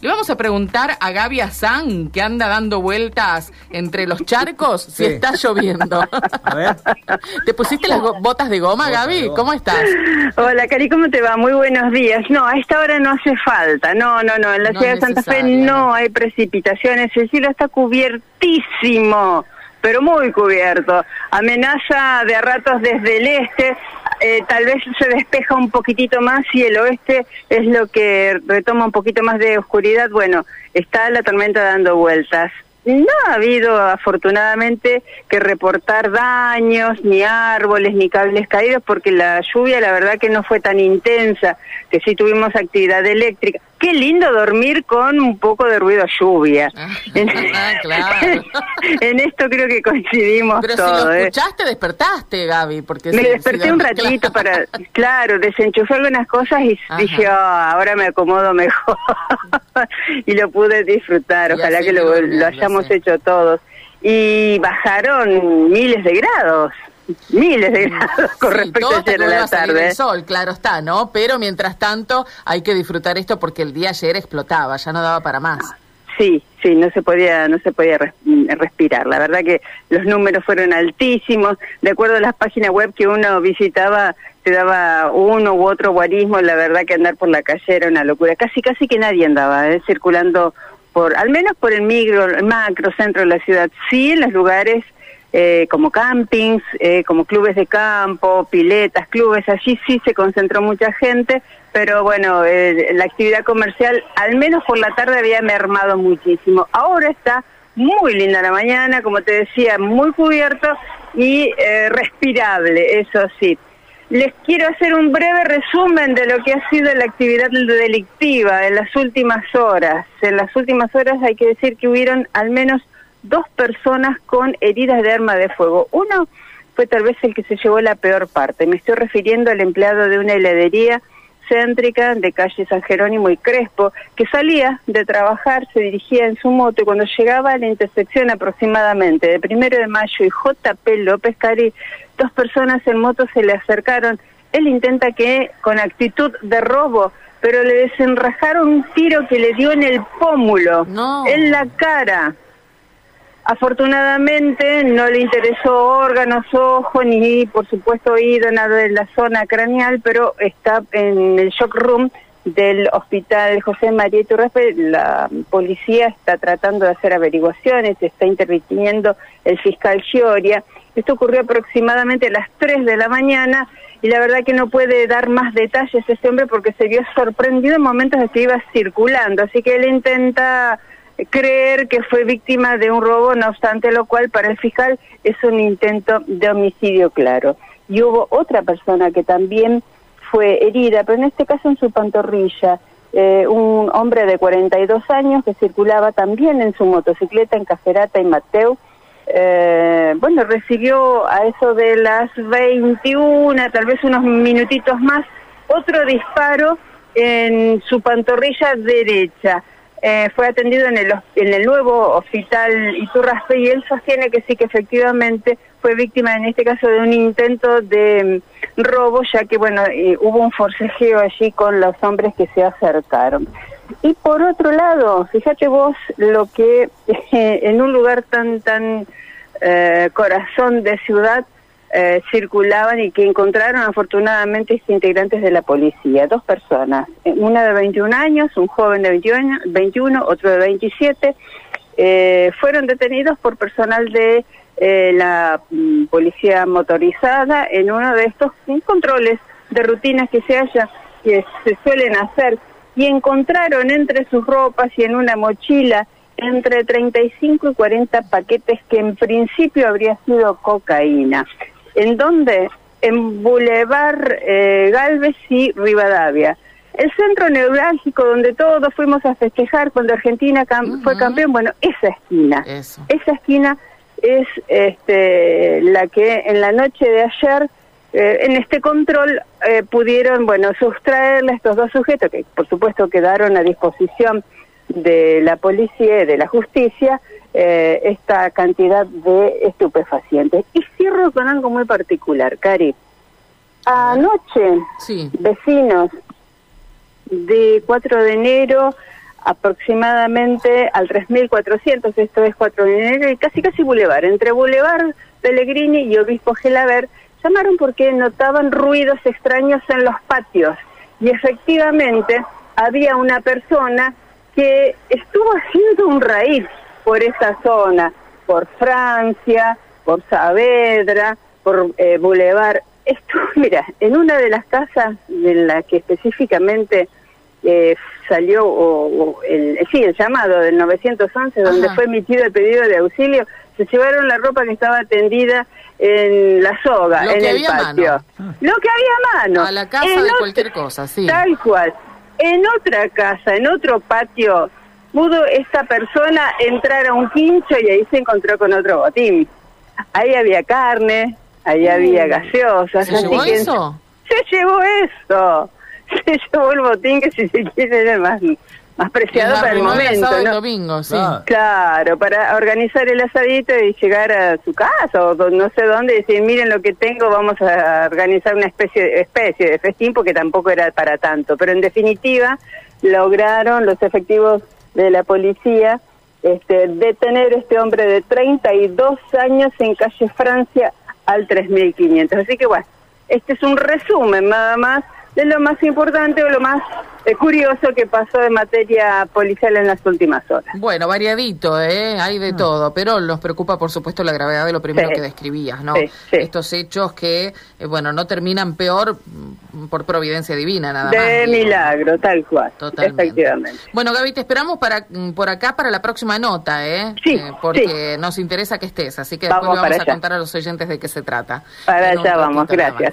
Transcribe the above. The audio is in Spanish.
Le vamos a preguntar a Gaby Azán, que anda dando vueltas entre los charcos, si Sí. está lloviendo. A ver. ¿Te pusiste las botas de goma, Gaby? de goma. ¿Cómo estás? Hola, Cari, ¿cómo te va? Muy buenos días. No, a esta hora no hace falta. No, no, no. En la No ciudad de Santa Fe no hay precipitaciones. El cielo está cubiertísimo, pero muy cubierto. Amenaza de a ratos desde el este. Eh, tal vez se despeja un poquitito más y el oeste es lo que retoma un poquito más de oscuridad. Bueno, está la tormenta dando vueltas. No ha habido, afortunadamente, que reportar daños, ni árboles, ni cables caídos, porque la lluvia, la verdad, que no fue tan intensa, que sí tuvimos actividad eléctrica. Qué lindo dormir con un poco de ruido lluvia. Ah, claro. en esto creo que coincidimos Pero si todos. lo ¿eh? escuchaste, despertaste, Gaby. Porque Me si- si desperté un ratito para, claro, desenchufé algunas cosas y Ajá. dije, "Ah, ahora me acomodo mejor. y lo pude disfrutar, ojalá que lo, lo hayamos hecho todos. Y bajaron miles de grados, miles de grados con Sí, respecto a ayer a la tarde. el sol, claro está, ¿no? Pero mientras tanto hay que disfrutar esto porque el día ayer explotaba, ya no daba para más. Sí, sí, no se podía, no se podía res- respirar. La verdad que los números fueron altísimos. De acuerdo a las páginas web que uno visitaba, te daba uno u otro guarismo. La verdad que andar por la calle era una locura. Casi, casi que nadie andaba, ¿eh? circulando por, al menos por el micro, el macro centro de la ciudad. Sí, en los lugares eh, como campings, eh, como clubes de campo, piletas, clubes, allí sí se concentró mucha gente, pero bueno, eh, la actividad comercial, al menos por la tarde, había mermado muchísimo. Ahora está muy linda la mañana, como te decía, muy cubierto y eh, respirable, eso sí. Les quiero hacer un breve resumen de lo que ha sido la actividad delictiva en las últimas horas. En las últimas horas hay que decir que hubieron al menos dos personas con heridas de arma de fuego. Uno fue tal vez el que se llevó la peor parte. Me estoy refiriendo al empleado de una heladería céntrica de calle San Jerónimo y Crespo, que salía de trabajar, se dirigía en su moto y cuando llegaba a la intersección aproximadamente de Primero de Mayo y JP López Cari, dos personas en moto se le acercaron. Él intenta que con actitud de robo, pero le desenrajaron un tiro que le dio en el pómulo, No. en la cara. Afortunadamente no le interesó órganos, ojo, ni por supuesto oído, nada de la zona craneal, pero está en el shock room del hospital José María Iturraspe. La policía está tratando de hacer averiguaciones, está interviniendo el fiscal Gioria. Esto ocurrió aproximadamente a las 3 de la mañana y la verdad que no puede dar más detalles este hombre porque se vio sorprendido en momentos de que iba circulando, así que él intenta creer que fue víctima de un robo, no obstante lo cual para el fiscal es un intento de homicidio claro. Y hubo otra persona que también fue herida, pero en este caso en su pantorrilla, eh, un hombre de 42 años que circulaba también en su motocicleta en Caferata y Mateo, eh, bueno, recibió a eso de las 21, tal vez unos minutitos más, otro disparo en su pantorrilla derecha. Eh, fue atendido en el, en el nuevo hospital Iturraspe y él sostiene que sí, que efectivamente fue víctima en este caso de un intento de mm, robo, ya que bueno, eh, hubo un forcejeo allí con los hombres que se acercaron. Y por otro lado, fíjate vos lo que en un lugar tan, tan eh, corazón de ciudad eh, circulaban y que encontraron afortunadamente este integrantes de la policía, dos personas, eh, una de 21 años, un joven de 21, 21 otro de 27, eh, fueron detenidos por personal de eh, la mm, policía motorizada en uno de estos controles de rutinas que se haya que se suelen hacer y encontraron entre sus ropas y en una mochila entre 35 y 40 paquetes que en principio habría sido cocaína. ¿En dónde? En Boulevard eh, Galvez y Rivadavia. El centro neurálgico donde todos fuimos a festejar cuando Argentina cam- fue campeón, bueno, esa esquina. Eso. Esa esquina es este, la que en la noche de ayer, eh, en este control, eh, pudieron, bueno, sustraerle a estos dos sujetos, que por supuesto quedaron a disposición de la policía y de la justicia, eh, esta cantidad de estupefacientes. Y cierro con algo muy particular, Cari. Anoche, Sí. vecinos de 4 de enero aproximadamente al 3400, esto es 4 de enero, y casi casi Boulevard, entre Boulevard Pellegrini y Obispo Gelaber, llamaron porque notaban ruidos extraños en los patios y efectivamente había una persona que estuvo haciendo un raíz por esa zona, por Francia, por Saavedra, por eh, Boulevard. Esto, mira, en una de las casas de la que específicamente eh, salió o, el, sí, el llamado del 911, donde fue emitido el pedido de auxilio, se llevaron la ropa que estaba tendida en la soga, en el patio. Lo que había a mano. A la casa de cualquier cosa, sí. Tal cual. En otra casa, en otro patio, pudo esta persona entrar a un quincho y ahí se encontró con otro botín. Ahí había carne, ahí había mm. gaseosas. ¿Se llevó eso? Se llevó eso. Se llevó el botín que si se quiere era más más preciado para el momento. ¿no? domingo, sí. Claro. para organizar el asadito y llegar a su casa o no sé dónde y decir, miren lo que tengo, vamos a organizar una especie de, especie de festín porque tampoco era para tanto. Pero en definitiva, lograron los efectivos de la policía este, detener a este hombre de 32 años en calle Francia al 3500. Así que bueno, este es un resumen nada más de lo más importante o lo más es curioso que pasó de materia policial en las últimas horas. Bueno, variadito, ¿eh? hay de ah. todo, pero nos preocupa por supuesto la gravedad de lo primero que describías, ¿no? Estos hechos que, eh, bueno, no terminan peor mm, por providencia divina, nada de más. De milagro, tal cual. Totalmente. Efectivamente. Bueno, Gaby, te esperamos para mm, por acá para la próxima nota, ¿eh? Sí. Eh, porque nos interesa que estés, así que después le vamos a contar a los oyentes de qué se trata. Para allá vamos, gracias.